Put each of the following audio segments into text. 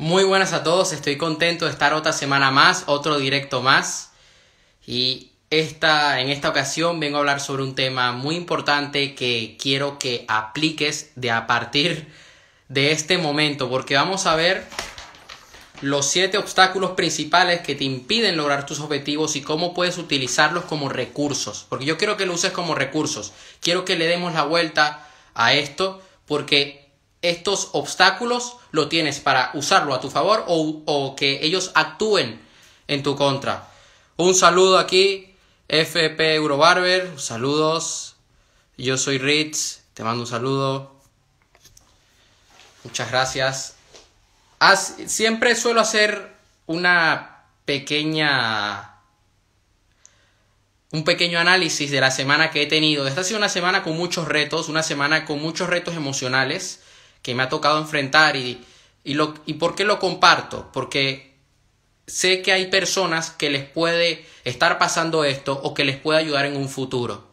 Muy buenas a todos, estoy contento de estar otra semana más, otro directo más. Y esta, en esta ocasión vengo a hablar sobre un tema muy importante que quiero que apliques de a partir de este momento, porque vamos a ver los siete obstáculos principales que te impiden lograr tus objetivos y cómo puedes utilizarlos como recursos. Porque yo quiero que lo uses como recursos. Quiero que le demos la vuelta a esto porque estos obstáculos lo tienes para usarlo a tu favor o, que ellos actúen en tu contra. Un saludo aquí, FP Eurobarber, saludos. Yo soy Ritz, te mando un saludo. Muchas gracias. siempre suelo hacer una pequeña un pequeño análisis de la semana que he tenido. Esta ha sido una semana con muchos retos, una semana con muchos retos emocionales que me ha tocado enfrentar y, y, lo, y por qué lo comparto, porque sé que hay personas que les puede estar pasando esto o que les puede ayudar en un futuro.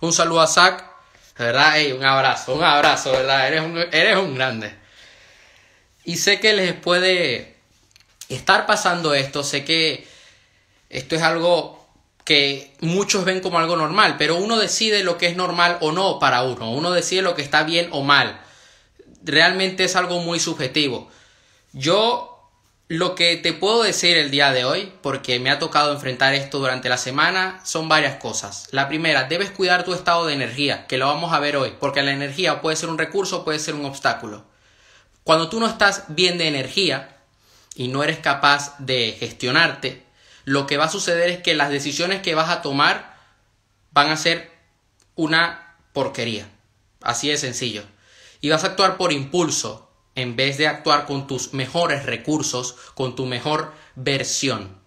Un saludo a Zach, ¿verdad? un abrazo, un abrazo, ¿verdad? Eres un, eres un grande. Y sé que les puede estar pasando esto, sé que esto es algo que muchos ven como algo normal, pero uno decide lo que es normal o no para uno, uno decide lo que está bien o mal realmente es algo muy subjetivo. Yo lo que te puedo decir el día de hoy, porque me ha tocado enfrentar esto durante la semana, son varias cosas. La primera, debes cuidar tu estado de energía, que lo vamos a ver hoy, porque la energía puede ser un recurso, puede ser un obstáculo. Cuando tú no estás bien de energía y no eres capaz de gestionarte, lo que va a suceder es que las decisiones que vas a tomar van a ser una porquería. Así de sencillo y vas a actuar por impulso en vez de actuar con tus mejores recursos, con tu mejor versión.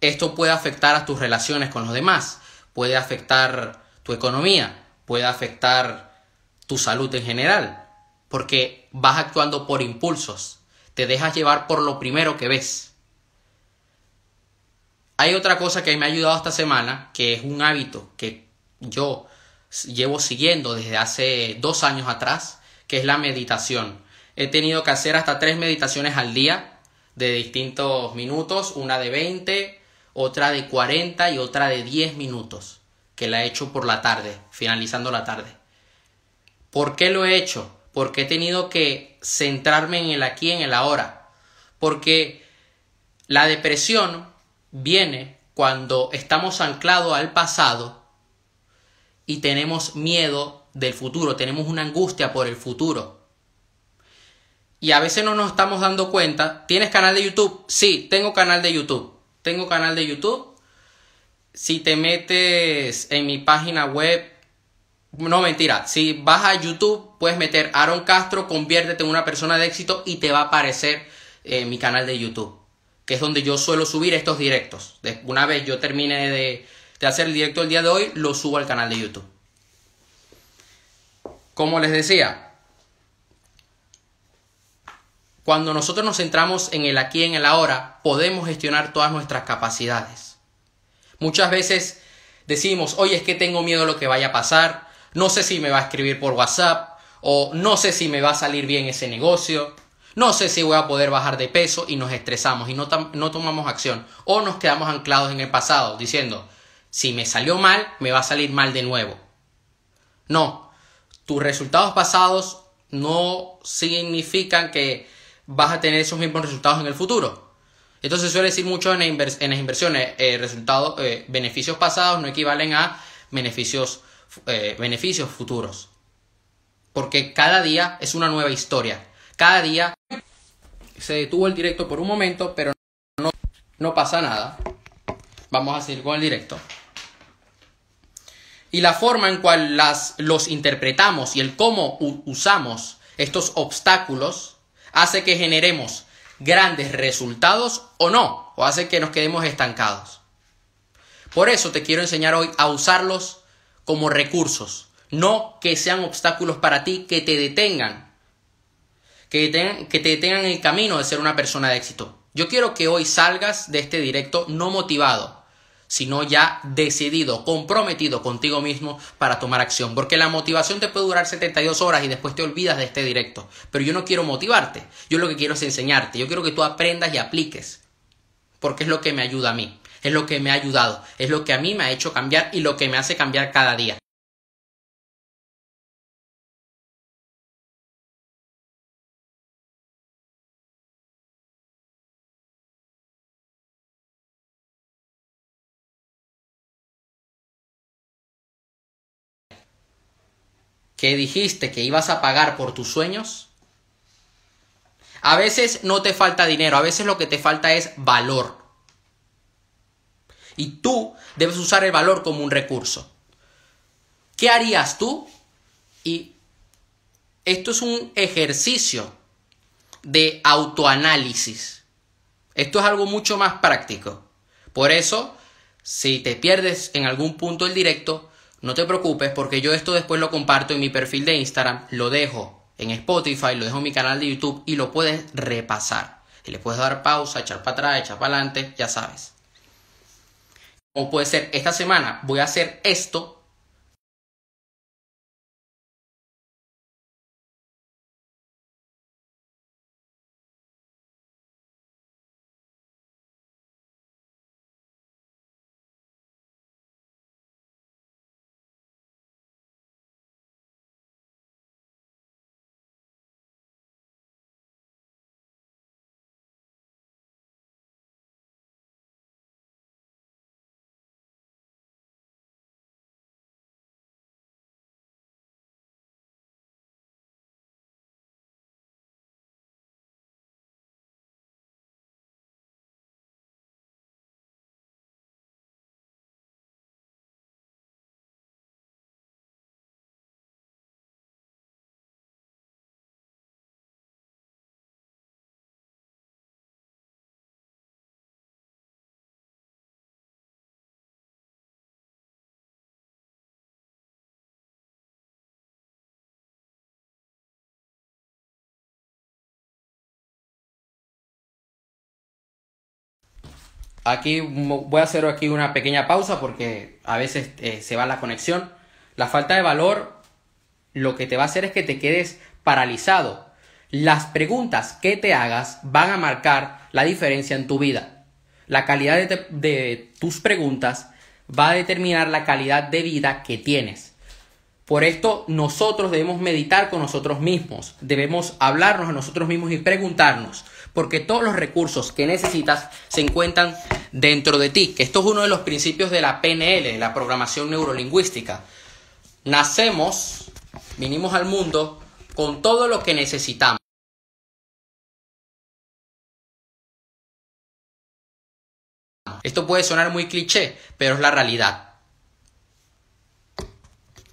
Esto puede afectar a tus relaciones con los demás, puede afectar tu economía, puede afectar tu salud en general, porque vas actuando por impulsos, te dejas llevar por lo primero que ves. Hay otra cosa que me ha ayudado esta semana, que es un hábito que yo llevo siguiendo desde hace dos años atrás, que es la meditación. He tenido que hacer hasta tres meditaciones al día de distintos minutos, una de 20, otra de 40 y otra de 10 minutos, que la he hecho por la tarde, finalizando la tarde. ¿Por qué lo he hecho? Porque he tenido que centrarme en el aquí, en el ahora. Porque la depresión viene cuando estamos anclados al pasado y tenemos miedo del futuro, tenemos una angustia por el futuro. Y a veces no nos estamos dando cuenta. ¿Tienes canal de YouTube? Sí, tengo canal de YouTube. Tengo canal de YouTube. Si te metes en mi página web, no mentira, si vas a YouTube puedes meter Aaron Castro, conviértete en una persona de éxito y te va a aparecer eh, mi canal de YouTube, que es donde yo suelo subir estos directos. Una vez yo termine de, de hacer el directo el día de hoy, lo subo al canal de YouTube. Como les decía, cuando nosotros nos centramos en el aquí y en el ahora, podemos gestionar todas nuestras capacidades. Muchas veces decimos, oye, es que tengo miedo a lo que vaya a pasar, no sé si me va a escribir por WhatsApp, o no sé si me va a salir bien ese negocio, no sé si voy a poder bajar de peso y nos estresamos y no, no tomamos acción, o nos quedamos anclados en el pasado diciendo, si me salió mal, me va a salir mal de nuevo. No, tus resultados pasados no significan que vas a tener esos mismos resultados en el futuro. Entonces suele decir mucho en, las inversiones, eh, resultados, eh, beneficios pasados no equivalen a beneficios, eh, beneficios futuros. Porque cada día es una nueva historia. Cada día se detuvo el directo por un momento, pero no pasa nada. Vamos a seguir con el directo y la forma en cual las, los interpretamos y el cómo usamos estos obstáculos hace que generemos grandes resultados o no, o hace que nos quedemos estancados. Por eso te quiero enseñar hoy a usarlos como recursos, no que sean obstáculos para ti que te detengan, que que te detengan en el camino de ser una persona de éxito. Yo quiero que hoy salgas de este directo no motivado, sino ya decidido, comprometido contigo mismo para tomar acción. Porque la motivación te puede durar 72 horas y después te olvidas de este directo. Pero yo no quiero motivarte, yo lo que quiero es enseñarte, yo quiero que tú aprendas y apliques. Porque es lo que me ayuda a mí, es lo que me ha ayudado, es lo que a mí me ha hecho cambiar y lo que me hace cambiar cada día. Que dijiste que ibas a pagar por tus sueños? A veces no te falta dinero, a veces lo que te falta es valor. Y tú debes usar el valor como un recurso. ¿Qué harías tú? Y esto es un ejercicio de autoanálisis. Esto es algo mucho más práctico. Por eso, si te pierdes en algún punto el directo, no te preocupes porque yo esto después lo comparto en mi perfil de Instagram, lo dejo en Spotify, lo dejo en mi canal de YouTube y lo puedes repasar. Y le puedes dar pausa, echar para atrás, echar para adelante, ya sabes. O puede ser, esta semana voy a hacer esto Aquí voy a hacer aquí una pequeña pausa porque a veces eh, se va la conexión. La falta de valor lo que te va a hacer es que te quedes paralizado. Las preguntas que te hagas van a marcar la diferencia en tu vida. La calidad de, de tus preguntas va a determinar la calidad de vida que tienes. Por esto nosotros debemos meditar con nosotros mismos, debemos hablarnos a nosotros mismos y preguntarnos, porque todos los recursos que necesitas se encuentran dentro de ti, esto es uno de los principios de la PNL, la programación neurolingüística. Nacemos, vinimos al mundo con todo lo que necesitamos. Esto puede sonar muy cliché, pero es la realidad.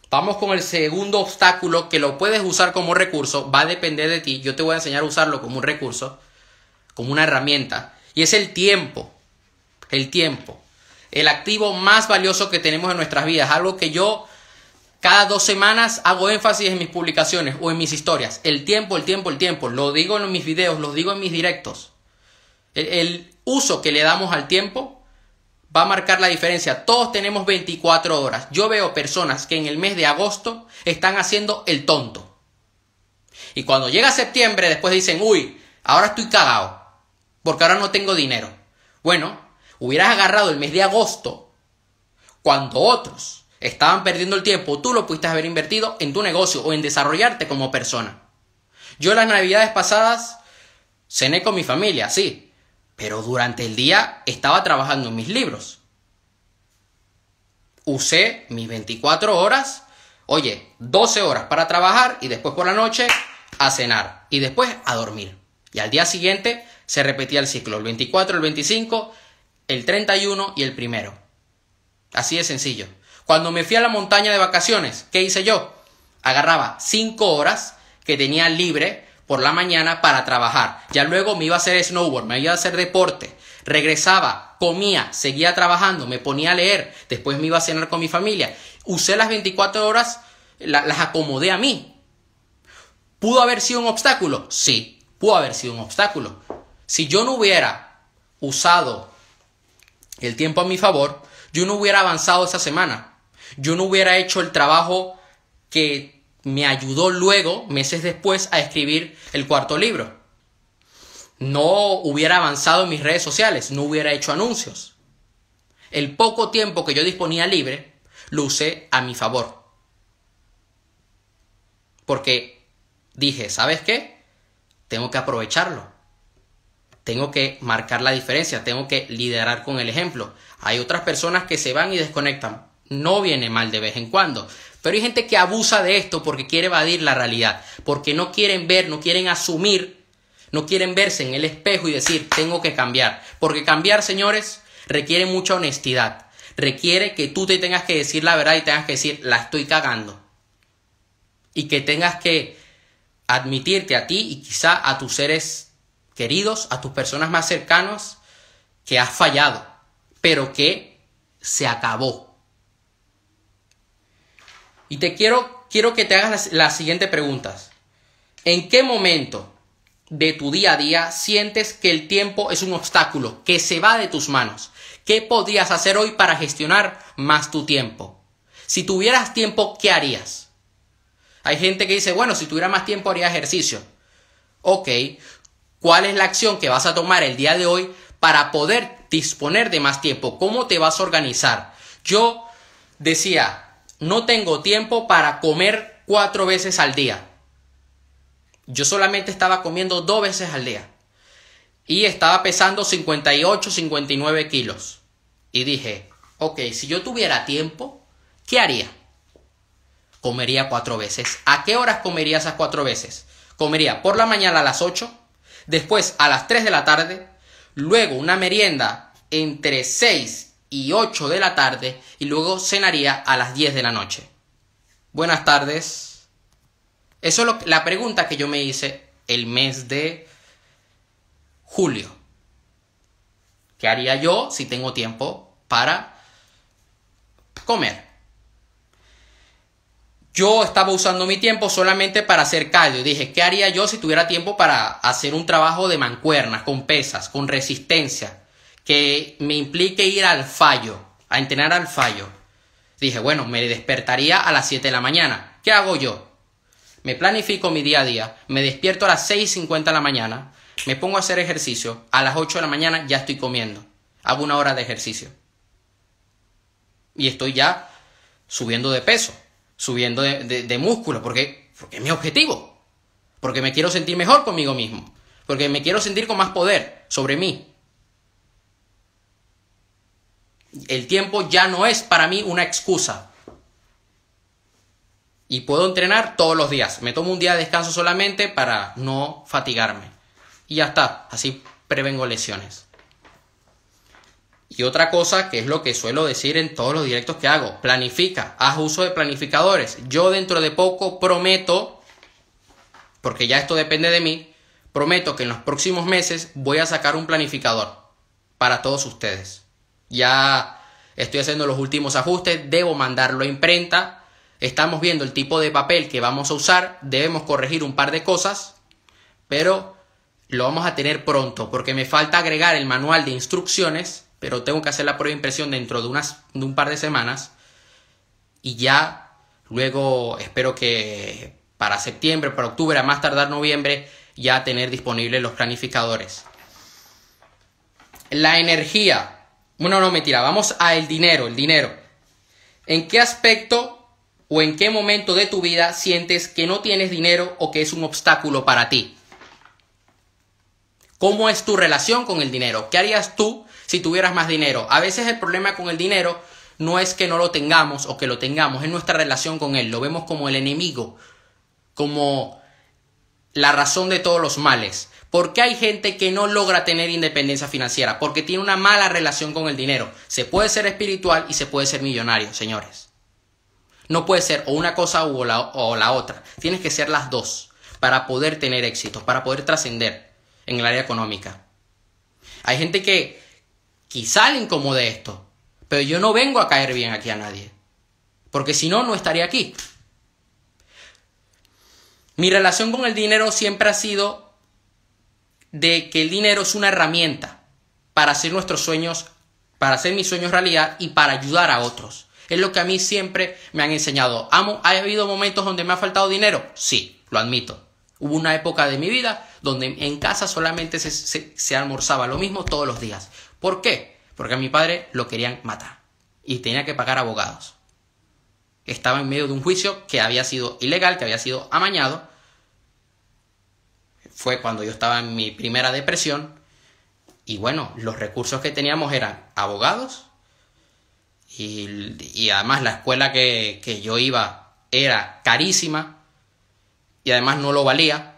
Vamos con el segundo obstáculo que lo puedes usar como recurso, va a depender de ti, yo te voy a enseñar a usarlo como un recurso como una herramienta. Y es el tiempo. El tiempo. El activo más valioso que tenemos en nuestras vidas. Algo que yo cada dos semanas hago énfasis en mis publicaciones o en mis historias. El tiempo, el tiempo, el tiempo. Lo digo en mis videos, lo digo en mis directos. El, el uso que le damos al tiempo va a marcar la diferencia. Todos tenemos 24 horas. Yo veo personas que en el mes de agosto están haciendo el tonto. Y cuando llega septiembre, después dicen, uy, ahora estoy cagado porque ahora no tengo dinero. Bueno, hubieras agarrado el mes de agosto, cuando otros estaban perdiendo el tiempo, tú lo pudiste haber invertido en tu negocio o en desarrollarte como persona. Yo las navidades pasadas cené con mi familia, sí, pero durante el día estaba trabajando en mis libros. Usé mis 24 horas, oye, 12 horas para trabajar y después por la noche a cenar y después a dormir. Y al día siguiente se repetía el ciclo, el 24, el 25, el 31 y el primero. Así de sencillo. Cuando me fui a la montaña de vacaciones, ¿qué hice yo? Agarraba 5 horas que tenía libre por la mañana para trabajar. Ya luego me iba a hacer snowboard, me iba a hacer deporte. Regresaba, comía, seguía trabajando, me ponía a leer, después me iba a cenar con mi familia. Usé las 24 horas, las acomodé a mí. ¿Pudo haber sido un obstáculo? Sí, pudo haber sido un obstáculo. Si yo no hubiera usado el tiempo a mi favor, yo no hubiera avanzado esa semana. Yo no hubiera hecho el trabajo que me ayudó luego, meses después, a escribir el cuarto libro. No hubiera avanzado en mis redes sociales, no hubiera hecho anuncios. El poco tiempo que yo disponía libre, lo usé a mi favor. Porque dije, ¿sabes qué? Tengo que aprovecharlo. Tengo que marcar la diferencia, tengo que liderar con el ejemplo. Hay otras personas que se van y desconectan. No viene mal de vez en cuando. Pero hay gente que abusa de esto porque quiere evadir la realidad, porque no quieren ver, no quieren asumir, no quieren verse en el espejo y decir, tengo que cambiar. Porque cambiar, señores, requiere mucha honestidad. Requiere que tú te tengas que decir la verdad y tengas que decir, la estoy cagando. Y que tengas que admitirte a ti y quizá a tus seres queridos, a tus personas más cercanas, que has fallado, pero que se acabó. Y te quiero, quiero que te hagas las, siguientes preguntas. ¿En qué momento de tu día a día sientes que el tiempo es un obstáculo, que se va de tus manos? ¿Qué podrías hacer hoy para gestionar más tu tiempo? Si tuvieras tiempo, ¿qué harías? Hay gente que dice, bueno, si tuviera más tiempo haría ejercicio. Ok, ¿cuál es la acción que vas a tomar el día de hoy para poder disponer de más tiempo? ¿Cómo te vas a organizar? Yo decía, no tengo tiempo para comer cuatro veces al día. Yo solamente estaba comiendo dos veces al día. Y estaba pesando 58, 59 kilos. Y dije, ok, si yo tuviera tiempo, ¿qué haría? Comería cuatro veces. ¿A qué horas comería esas cuatro veces? Comería por la mañana a las 8, después a las 3 de la tarde, luego una merienda entre 6 y 8 de la tarde y luego cenaría a las 10 de la noche. Buenas tardes. Eso es la pregunta que yo me hice el mes de julio. ¿Qué haría yo si tengo tiempo para comer? Yo estaba usando mi tiempo solamente para hacer cardio. Dije, ¿qué haría yo si tuviera tiempo para hacer un trabajo de mancuernas, con pesas, con resistencia? Que me implique ir al fallo, a entrenar al fallo. Dije, bueno, me despertaría a las 7 de la mañana. ¿Qué hago yo? Me planifico mi día a día, me despierto a las 6.50 de la mañana, me pongo a hacer ejercicio, a las 8 de la mañana ya estoy comiendo. Hago una hora de ejercicio. Y estoy ya subiendo de peso, subiendo de, músculo, porque, porque es mi objetivo. Porque me quiero sentir mejor conmigo mismo. Porque me quiero sentir con más poder sobre mí. El tiempo ya no es para mí una excusa. Y puedo entrenar todos los días. Me tomo un día de descanso solamente para no fatigarme. Y ya está. Así prevengo lesiones. Y otra cosa que es lo que suelo decir en todos los directos que hago. Planifica. Haz uso de planificadores. Yo dentro de poco prometo, porque ya esto depende de mí, prometo que en los próximos meses voy a sacar un planificador para todos ustedes. Ya estoy haciendo los últimos ajustes, debo mandarlo a imprenta. Estamos viendo el tipo de papel que vamos a usar, debemos corregir un par de cosas, pero lo vamos a tener pronto porque me falta agregar el manual de instrucciones, pero tengo que hacer la prueba de impresión dentro de, unas, de un par de semanas y ya luego espero que para septiembre, para octubre, a más tardar noviembre, ya tener disponibles los planificadores. La energía. Bueno, no, mentira, vamos a el dinero, el dinero. ¿En qué aspecto o en qué momento de tu vida sientes que no tienes dinero o que es un obstáculo para ti? ¿Cómo es tu relación con el dinero? ¿Qué harías tú si tuvieras más dinero? A veces el problema con el dinero no es que no lo tengamos o que lo tengamos, es nuestra relación con él. Lo vemos como el enemigo, como la razón de todos los males. ¿Por qué hay gente que no logra tener independencia financiera? Porque tiene una mala relación con el dinero. Se puede ser espiritual y se puede ser millonario, señores. No puede ser o una cosa o la, o la otra. Tienes que ser las dos para poder tener éxito, para poder trascender en el área económica. Hay gente que quizá le incomode esto, pero yo no vengo a caer bien aquí a nadie. Porque si no, no estaría aquí. Mi relación con el dinero siempre ha sido de que el dinero es una herramienta para hacer nuestros sueños para hacer mis sueños realidad y para ayudar a otros. Es lo que a mí siempre me han enseñado. ¿Ha habido momentos donde me ha faltado dinero? Sí, lo admito. Hubo una época de mi vida donde en casa solamente se, se, almorzaba lo mismo todos los días. ¿Por qué? Porque a mi padre lo querían matar y tenía que pagar abogados. Estaba en medio de un juicio que había sido ilegal, que había sido amañado. Fue cuando yo estaba en mi primera depresión. Y bueno, los recursos que teníamos eran abogados. Y, además la escuela que, que yo iba era carísima y además no lo valía.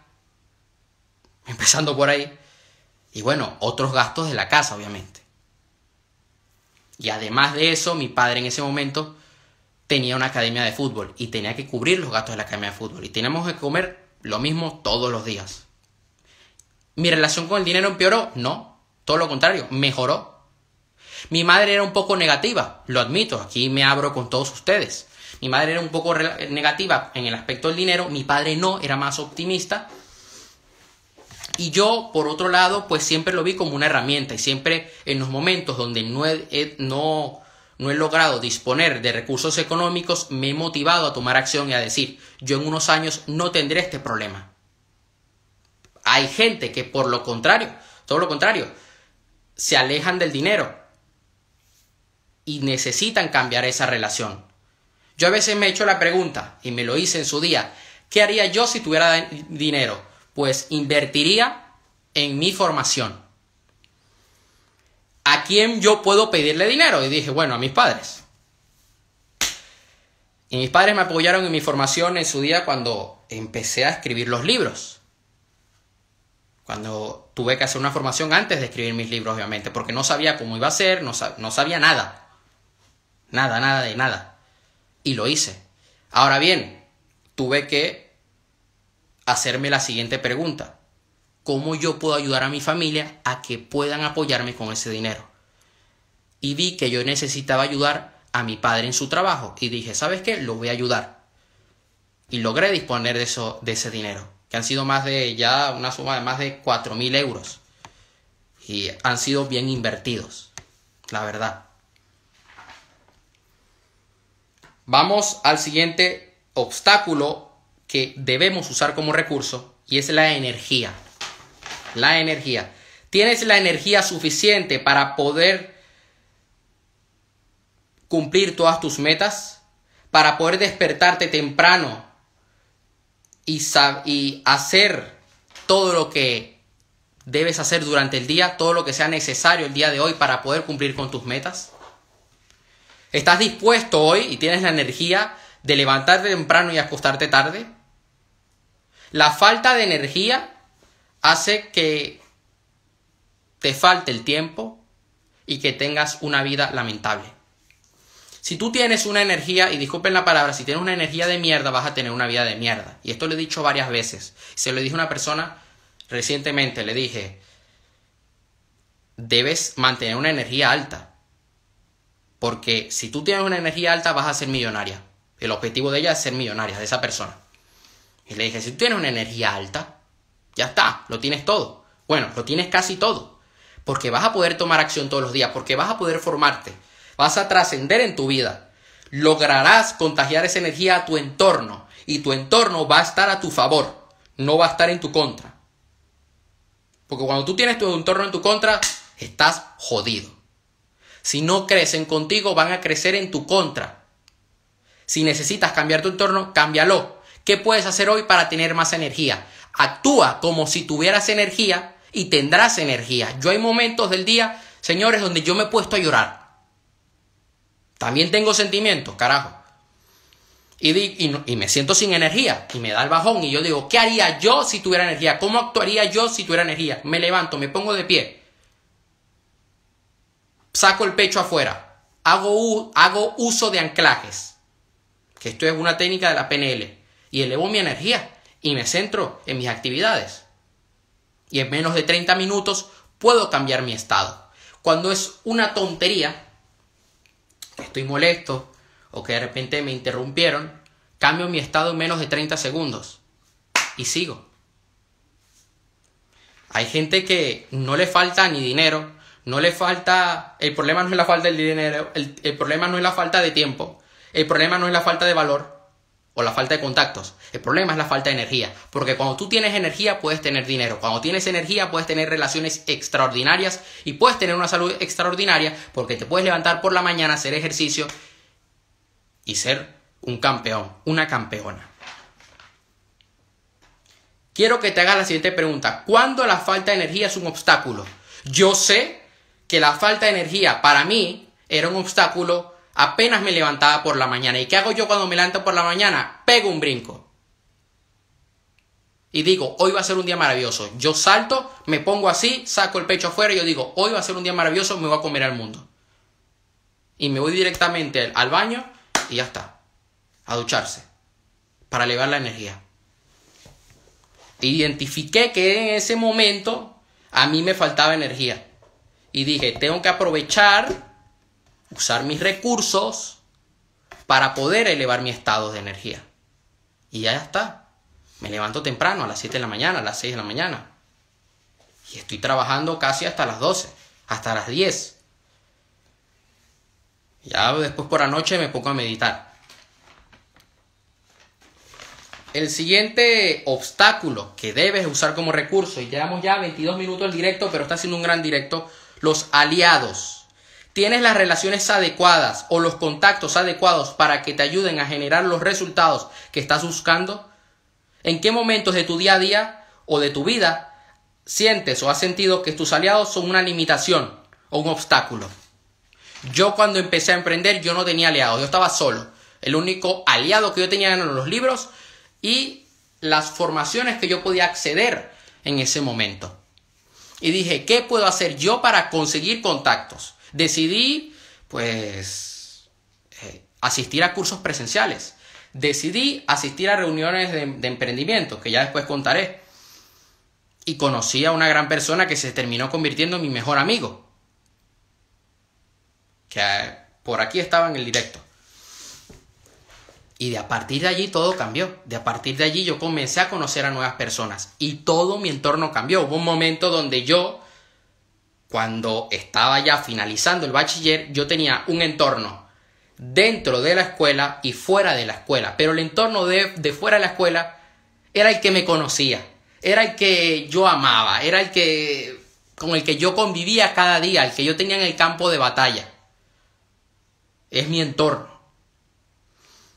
Empezando por ahí. Y bueno, otros gastos de la casa, obviamente. Y además de eso, mi padre en ese momento tenía una academia de fútbol y tenía que cubrir los gastos de la academia de fútbol. Y teníamos que comer lo mismo todos los días. ¿Mi relación con el dinero empeoró? No, todo lo contrario, mejoró. Mi madre era un poco negativa, lo admito, aquí me abro con todos ustedes. Mi madre era un poco negativa en el aspecto del dinero, mi padre no, era más optimista. Y yo, por otro lado, pues siempre lo vi como una herramienta y siempre en los momentos donde no he, no, no he logrado disponer de recursos económicos, me he motivado a tomar acción y a decir, yo en unos años no tendré este problema. Hay gente que por lo contrario, todo lo contrario, se alejan del dinero y necesitan cambiar esa relación. Yo a veces me he hecho la pregunta, y me lo hice en su día, ¿qué haría yo si tuviera dinero? Pues invertiría en mi formación. ¿A quién yo puedo pedirle dinero? Y dije, bueno, a mis padres. Y mis padres me apoyaron en mi formación en su día cuando empecé a escribir los libros. Cuando tuve que hacer una formación antes de escribir mis libros, obviamente, porque no sabía cómo iba a ser, no, sabía nada. Nada, nada de nada y lo hice. Ahora bien, tuve que hacerme la siguiente pregunta. ¿Cómo yo puedo ayudar a mi familia a que puedan apoyarme con ese dinero? Y vi que yo necesitaba ayudar a mi padre en su trabajo y dije, ¿sabes qué? Lo voy a ayudar. Y logré disponer de ese dinero, que han sido más de ya una suma de más de mil euros. Y han sido bien invertidos, la verdad. Vamos al siguiente obstáculo que debemos usar como recurso y es la energía. La energía. ¿Tienes la energía suficiente para poder cumplir todas tus metas? Para poder despertarte temprano y, hacer todo lo que debes hacer durante el día, todo lo que sea necesario el día de hoy para poder cumplir con tus metas? ¿Estás dispuesto hoy y tienes la energía de levantarte temprano y acostarte tarde? La falta de energía hace que te falte el tiempo y que tengas una vida lamentable. Si tú tienes una energía, y disculpen la palabra, si tienes una energía de mierda, vas a tener una vida de mierda. Y esto lo he dicho varias veces. Se lo dije a una persona recientemente, le dije, debes mantener una energía alta. Porque si tú tienes una energía alta vas a ser millonaria. El objetivo de ella es ser millonaria, de esa persona. Y le dije, si tú tienes una energía alta, ya está, lo tienes todo. Bueno, lo tienes casi todo. Porque vas a poder tomar acción todos los días, porque vas a poder formarte, vas a trascender en tu vida. Lograrás contagiar esa energía a tu entorno y tu entorno va a estar a tu favor, no va a estar en tu contra. Porque cuando tú tienes tu entorno en tu contra, estás jodido. Si no crecen contigo, van a crecer en tu contra. Si necesitas cambiar tu entorno, cámbialo. ¿Qué puedes hacer hoy para tener más energía? Actúa como si tuvieras energía y tendrás energía. Yo hay momentos del día, señores, donde yo me he puesto a llorar. También tengo sentimientos, carajo. Y, y, me siento sin energía y me da el bajón y yo digo, ¿qué haría yo si tuviera energía? ¿Cómo actuaría yo si tuviera energía? Me levanto, me pongo de pie saco el pecho afuera, hago, hago uso de anclajes, que esto es una técnica de la PNL, y elevo mi energía y me centro en mis actividades. Y en menos de 30 minutos puedo cambiar mi estado. Cuando es una tontería, estoy molesto o que de repente me interrumpieron, cambio mi estado en menos de 30 segundos y sigo. Hay gente que no le falta ni dinero, no le falta, el problema no es la falta del dinero, el, el problema no es la falta de tiempo, el problema no es la falta de valor o la falta de contactos, el problema es la falta de energía, porque cuando tú tienes energía puedes tener dinero, cuando tienes energía puedes tener relaciones extraordinarias y puedes tener una salud extraordinaria porque te puedes levantar por la mañana, hacer ejercicio y ser un campeón, una campeona. Quiero que te hagas la siguiente pregunta. ¿Cuándo la falta de energía es un obstáculo? Yo sé que la falta de energía para mí era un obstáculo apenas me levantaba por la mañana. ¿Y qué hago yo cuando me levanto por la mañana? Pego un brinco. Y digo, hoy va a ser un día maravilloso. Yo salto, me pongo así, saco el pecho afuera y yo digo, hoy va a ser un día maravilloso, me voy a comer al mundo. Y me voy directamente al baño y ya está. A ducharse. Para elevar la energía. Identifiqué que en ese momento a mí me faltaba energía. Y dije, tengo que aprovechar, usar mis recursos para poder elevar mi estado de energía. Y ya está. Me levanto temprano, a las 7 de la mañana, a las 6 de la mañana. Y estoy trabajando casi hasta las 12, hasta las 10. Ya después por la noche me pongo a meditar. El siguiente obstáculo que debes usar como recurso, y llevamos ya 22 minutos el directo, pero está siendo un gran directo, los aliados. ¿Tienes las relaciones adecuadas o los contactos adecuados para que te ayuden a generar los resultados que estás buscando? ¿En qué momentos de tu día a día o de tu vida sientes o has sentido que tus aliados son una limitación o un obstáculo? Yo cuando empecé a emprender yo no tenía aliados, yo estaba solo. El único aliado que yo tenía eran los libros y las formaciones que yo podía acceder en ese momento. Y dije, ¿qué puedo hacer yo para conseguir contactos? Decidí, pues, eh, asistir a cursos presenciales. Decidí asistir a reuniones de, emprendimiento, que ya después contaré. Y conocí a una gran persona que se terminó convirtiendo en mi mejor amigo. Que eh, por aquí estaba en el directo. Y de a partir de allí todo cambió. De a partir de allí yo comencé a conocer a nuevas personas. Y todo mi entorno cambió. Hubo un momento donde yo, cuando estaba ya finalizando el bachiller, yo tenía un entorno dentro de la escuela y fuera de la escuela. Pero el entorno de, de fuera de la escuela era el que me conocía. Era el que yo amaba. Era el que con el que yo convivía cada día. El que yo tenía en el campo de batalla. Es mi entorno.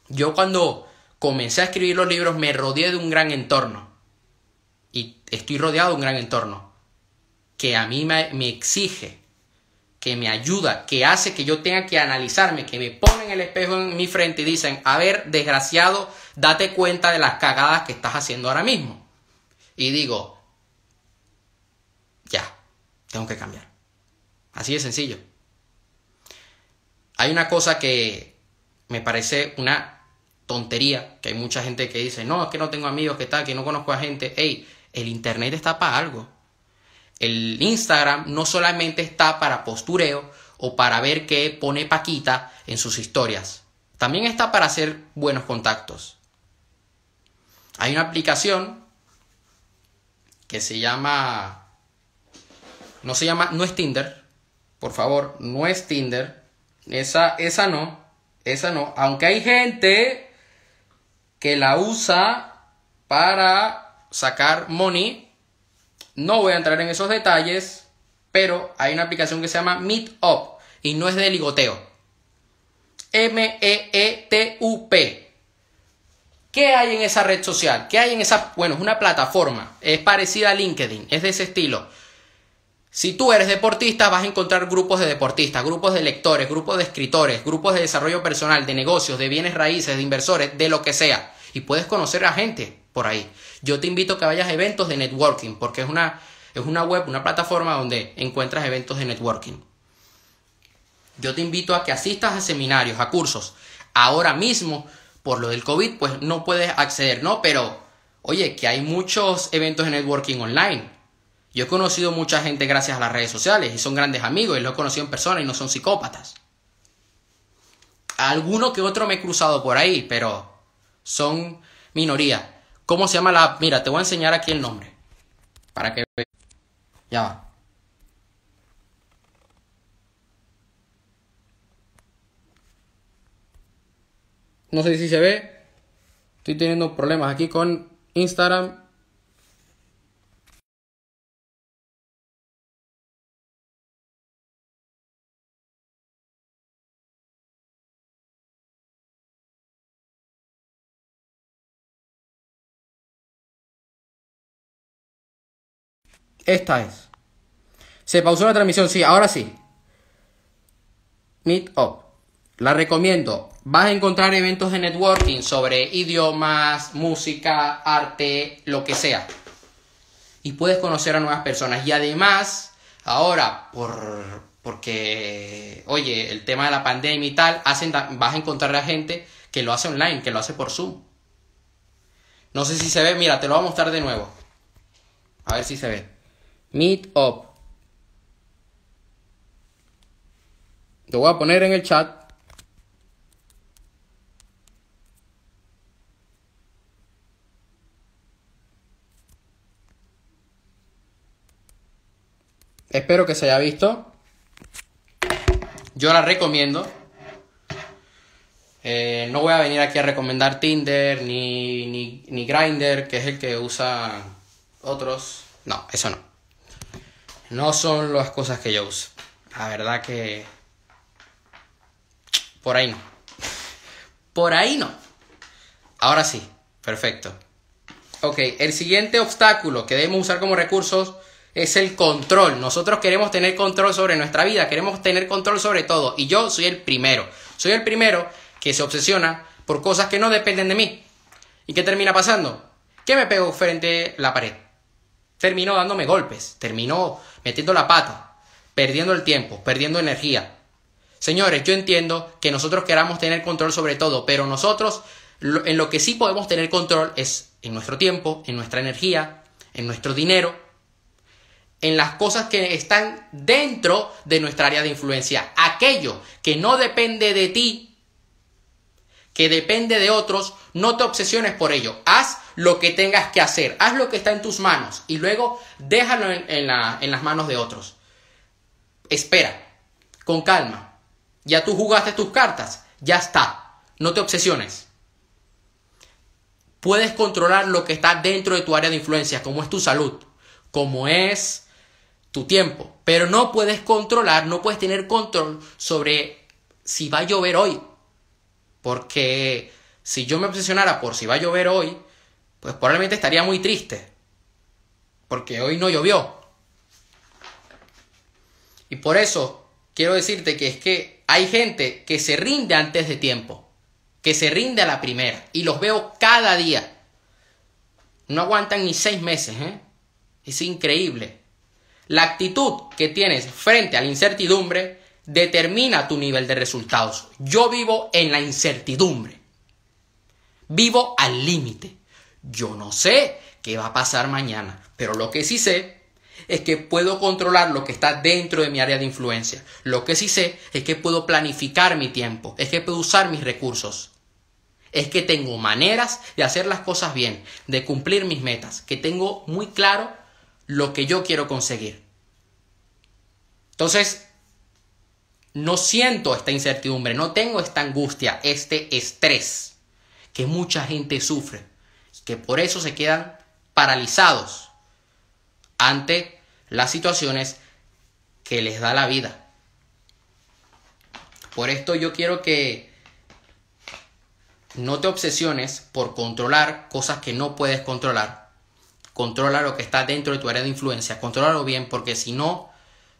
Yo cuando comencé a escribir los libros me rodeé de un gran entorno. Y estoy rodeado de un gran entorno. Que a mí me, exige, que me ayuda, que hace que yo tenga que analizarme, que me ponen el espejo en mi frente y dicen, a ver, desgraciado, date cuenta de las cagadas que estás haciendo ahora mismo. Y digo, ya, tengo que cambiar. Así de sencillo. Hay una cosa que me parece una tontería, que hay mucha gente que dice, no, es que no tengo amigos, que tal, que no conozco a gente. Hey, el Internet está para algo. El Instagram no solamente está para postureo o para ver qué pone Paquita en sus historias. También está para hacer buenos contactos. Hay una aplicación que se llama... No se llama... No es Tinder. Por favor, no es Tinder. Esa, esa no. Esa no. Aunque hay gente que la usa para sacar money. No voy a entrar en esos detalles, pero hay una aplicación que se llama Meetup y no es de ligoteo. M-E-E-T-U-P. ¿Qué hay en esa red social? ¿Qué hay en esa? Bueno, es una plataforma. Es parecida a LinkedIn. Es de ese estilo. Si tú eres deportista, vas a encontrar grupos de deportistas, grupos de lectores, grupos de escritores, grupos de desarrollo personal, de negocios, de bienes raíces, de inversores, de lo que sea. Y puedes conocer a gente por ahí. Yo te invito a que vayas a eventos de networking, porque es una, es una web, una plataforma donde encuentras eventos de networking. Yo te invito a que asistas a seminarios, a cursos. Ahora mismo, por lo del COVID, pues no puedes acceder, ¿no? Pero, oye, que hay muchos eventos de networking online yo he conocido mucha gente gracias a las redes sociales y son grandes amigos y los he conocido en persona y no son psicópatas. Alguno que otro me he cruzado por ahí, pero son minoría. ¿Cómo se llama la? Mira, te voy a enseñar aquí el nombre. Para que veas. Ya va. No sé si se ve. Estoy teniendo problemas aquí con Instagram. Esta es. Se pausó la transmisión, sí, ahora sí. Meet Up. La recomiendo. Vas a encontrar eventos de networking sobre idiomas, música, arte, lo que sea. Y puedes conocer a nuevas personas. Y además, ahora, por, porque, oye, el tema de la pandemia y tal, hacen, vas a encontrar a gente que lo hace online, que lo hace por Zoom. No sé si se ve, mira, te lo voy a mostrar de nuevo. A ver si se ve. Meet Up. Lo voy a poner en el chat. Espero que se haya visto. Yo la recomiendo. Eh, no voy a venir aquí a recomendar Tinder ni, ni, ni Grindr, que es el que usa otros. No, eso no. No son las cosas que yo uso. La verdad que... Por ahí no. Por ahí no. Ahora sí. Perfecto. Ok, el siguiente obstáculo que debemos usar como recursos es el control. Nosotros queremos tener control sobre nuestra vida, queremos tener control sobre todo. Y yo soy el primero. Soy el primero que se obsesiona por cosas que no dependen de mí. ¿Y qué termina pasando? Que me pego frente a la pared. Termino dándome golpes, termino metiendo la pata, perdiendo el tiempo, perdiendo energía. Señores, yo entiendo que nosotros queramos tener control sobre todo, pero nosotros en lo que sí podemos tener control es en nuestro tiempo, en nuestra energía, en nuestro dinero, en las cosas que están dentro de nuestra área de influencia. Aquello que no depende de ti, que depende de otros, no te obsesiones por ello. Haz lo que tengas que hacer, haz lo que está en tus manos y luego déjalo en, las manos de otros. Espera, con calma. Ya tú jugaste tus cartas, ya está. No te obsesiones. Puedes controlar lo que está dentro de tu área de influencia, como es tu salud, como es tu tiempo, pero no puedes controlar, no puedes tener control sobre si va a llover hoy. Porque si yo me obsesionara por si va a llover hoy, pues probablemente estaría muy triste. Porque hoy no llovió. Y por eso quiero decirte que es que hay gente que se rinde antes de tiempo. Que se rinde a la primera. Y los veo cada día. No aguantan ni seis meses, ¿eh? Es increíble. La actitud que tienes frente a la incertidumbre determina tu nivel de resultados. Yo vivo en la incertidumbre. Vivo al límite. Yo no sé qué va a pasar mañana, pero lo que sí sé es que puedo controlar lo que está dentro de mi área de influencia. Lo que sí sé es que puedo planificar mi tiempo, es que puedo usar mis recursos. Es que tengo maneras de hacer las cosas bien, de cumplir mis metas, que tengo muy claro lo que yo quiero conseguir. Entonces, no siento esta incertidumbre, no tengo esta angustia, este estrés que mucha gente sufre que por eso se quedan paralizados ante las situaciones que les da la vida. Por esto yo quiero que no te obsesiones por controlar cosas que no puedes controlar. Controla lo que está dentro de tu área de influencia. Contrólalo bien porque si no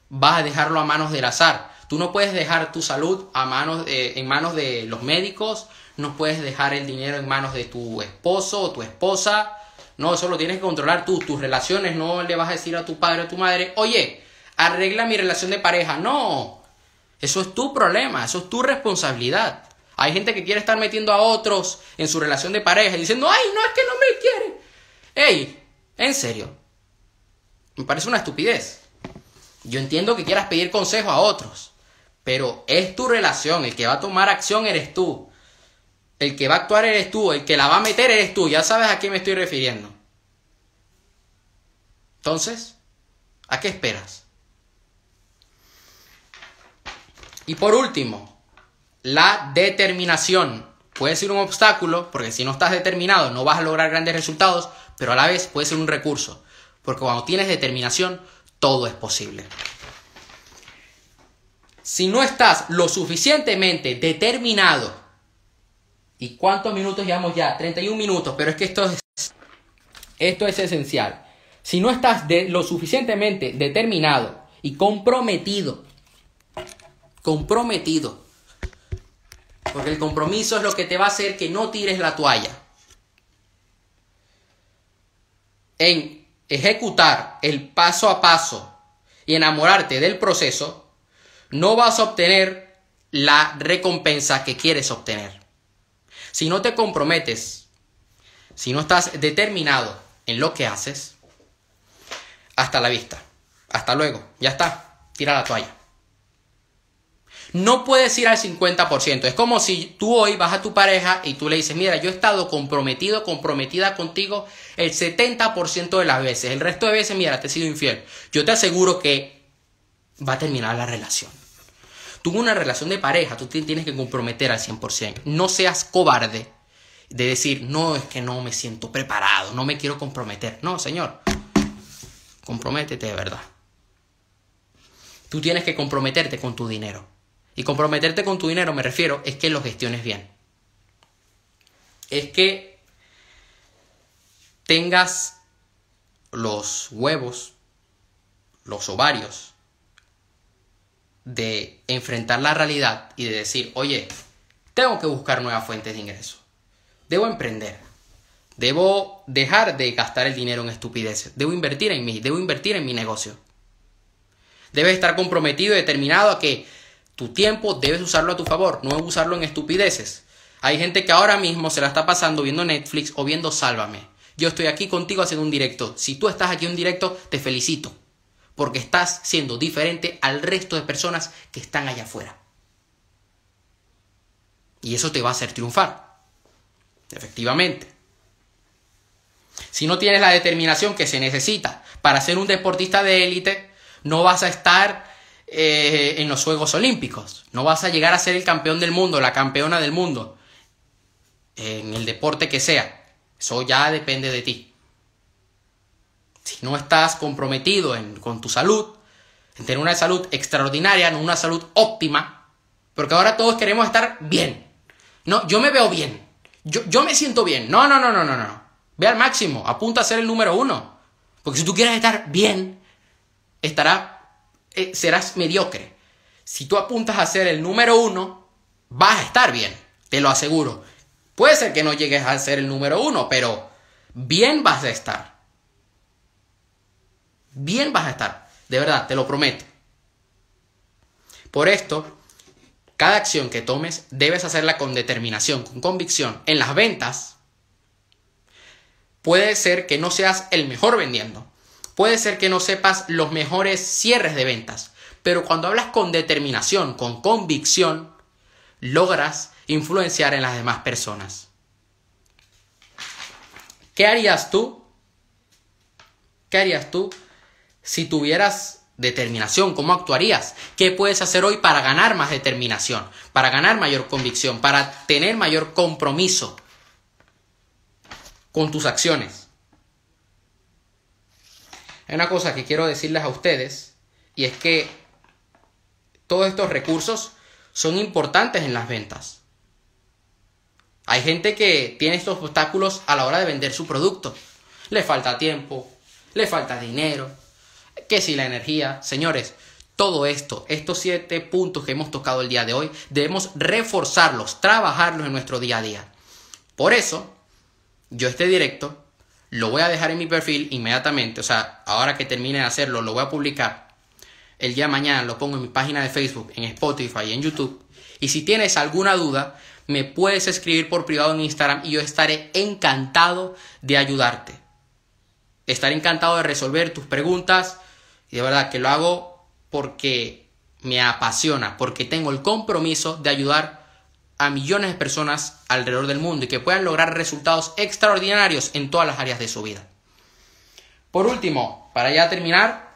vas a dejarlo a manos del azar. Tú no puedes dejar tu salud manos, en manos de los médicos, no puedes dejar el dinero en manos de tu esposo o tu esposa. No, eso lo tienes que controlar tú. Tus relaciones no le vas a decir a tu padre o a tu madre, oye, arregla mi relación de pareja. No, eso es tu problema, eso es tu responsabilidad. Hay gente que quiere estar metiendo a otros en su relación de pareja diciendo, ay, no, es que no me quiere. Ey, en serio. Me parece una estupidez. Yo entiendo que quieras pedir consejo a otros, pero es tu relación, el que va a tomar acción eres tú. El que va a actuar eres tú, el que la va a meter eres tú, ya sabes a qué me estoy refiriendo. Entonces, ¿a qué esperas? Y por último, la determinación. puede ser un obstáculo, porque si no estás determinado no vas a lograr grandes resultados, pero a la vez puede ser un recurso, porque cuando tienes determinación, todo es posible. Si no estás lo suficientemente determinado, ¿y cuántos minutos llevamos ya? 31 minutos, pero es que esto es, esto es esencial. Si no estás de lo suficientemente determinado y comprometido, comprometido, porque el compromiso es lo que te va a hacer que no tires la toalla. En ejecutar el paso a paso y enamorarte del proceso, no vas a obtener la recompensa que quieres obtener. Si no te comprometes, si no estás determinado en lo que haces, hasta la vista. Hasta luego. Ya está. Tira la toalla. No puedes ir al 50%. Es como si tú hoy vas a tu pareja y tú le dices, mira, yo he estado comprometido, comprometida contigo el 70% de las veces. El resto de veces, mira, te he sido infiel. Yo te aseguro que va a terminar la relación. Tuvo una relación de pareja, tú te tienes que comprometer al 100%. No seas cobarde de decir, no, es que no me siento preparado, no me quiero comprometer. No, señor, comprométete de verdad. Tú tienes que comprometerte con tu dinero. Y comprometerte con tu dinero me refiero es que lo gestiones bien. Es que tengas los huevos, los ovarios, de enfrentar la realidad y de decir, oye, tengo que buscar nuevas fuentes de ingreso. Debo emprender. Debo dejar de gastar el dinero en estupideces. Debo invertir en mí. Debo invertir en mi negocio. Debes estar comprometido y determinado a que tu tiempo debes usarlo a tu favor, no usarlo en estupideces. Hay gente que ahora mismo se la está pasando viendo Netflix o viendo Sálvame. Yo estoy aquí contigo haciendo un directo. Si tú estás aquí en un directo, te felicito. Porque estás siendo diferente al resto de personas que están allá afuera. Y eso te va a hacer triunfar. Efectivamente. Si no tienes la determinación que se necesita para ser un deportista de élite, no vas a estar eh, en los Juegos Olímpicos. No vas a llegar a ser el campeón del mundo, la campeona del mundo, en el deporte que sea. Eso ya depende de ti. Si no estás comprometido con tu salud, en tener una salud extraordinaria, no una salud óptima, porque ahora todos queremos estar bien. No, yo me veo bien. Yo, yo me siento bien. No, no, no, no, no, no. Ve al máximo, apunta a ser el número uno. Porque si tú quieres estar bien, estará eh, serás mediocre. Si tú apuntas a ser el número uno, vas a estar bien, te lo aseguro. Puede ser que no llegues a ser el número uno, pero bien vas a estar. Bien vas a estar, de verdad, te lo prometo. Por esto, cada acción que tomes debes hacerla con determinación, con convicción. En las ventas, puede ser que no seas el mejor vendiendo, Puede ser que no sepas los mejores cierres de ventas, pero cuando hablas con determinación, con convicción, logras influenciar en las demás personas. ¿Qué harías tú? ¿Qué harías tú si tuvieras determinación? ¿Cómo actuarías? ¿Qué puedes hacer hoy para ganar más determinación? Para ganar mayor convicción, para tener mayor compromiso con tus acciones. Hay una cosa que quiero decirles a ustedes y es que todos estos recursos son importantes en las ventas. Hay gente que tiene estos obstáculos a la hora de vender su producto. Le falta tiempo, le falta dinero, que si la energía. Señores, todo esto, estos siete puntos que hemos tocado el día de hoy, debemos reforzarlos, trabajarlos en nuestro día a día. Por eso, yo este directo lo voy a dejar en mi perfil inmediatamente, o sea, ahora que termine de hacerlo, lo voy a publicar. El día de mañana lo pongo en mi página de Facebook, en Spotify y en YouTube. Y si tienes alguna duda, me puedes escribir por privado en Instagram y yo estaré encantado de ayudarte. Estaré encantado de resolver tus preguntas y de verdad que lo hago porque me apasiona, porque tengo el compromiso de ayudar a millones de personas alrededor del mundo y que puedan lograr resultados extraordinarios en todas las áreas de su vida. Por último, para ya terminar,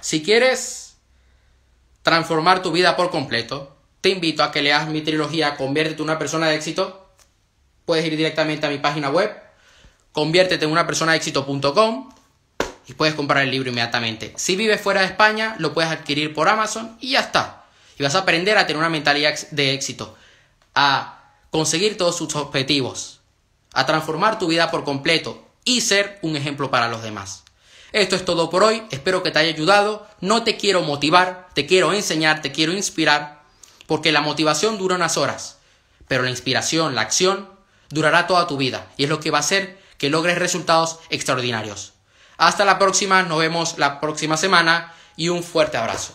si quieres transformar tu vida por completo, te invito a que leas mi trilogía Conviértete en una persona de éxito. puedes ir directamente a mi página web, conviértete en una persona de éxito.com y puedes comprar el libro inmediatamente. Si vives fuera de España, lo puedes adquirir por Amazon y ya está. Y vas a aprender a tener una mentalidad de éxito, a conseguir todos sus objetivos, a transformar tu vida por completo y ser un ejemplo para los demás. Esto es todo por hoy, espero que te haya ayudado, no te quiero motivar, te quiero enseñar, te quiero inspirar, porque la motivación dura unas horas, pero la inspiración, la acción, durará toda tu vida y es lo que va a hacer que logres resultados extraordinarios. Hasta la próxima, nos vemos la próxima semana y un fuerte abrazo.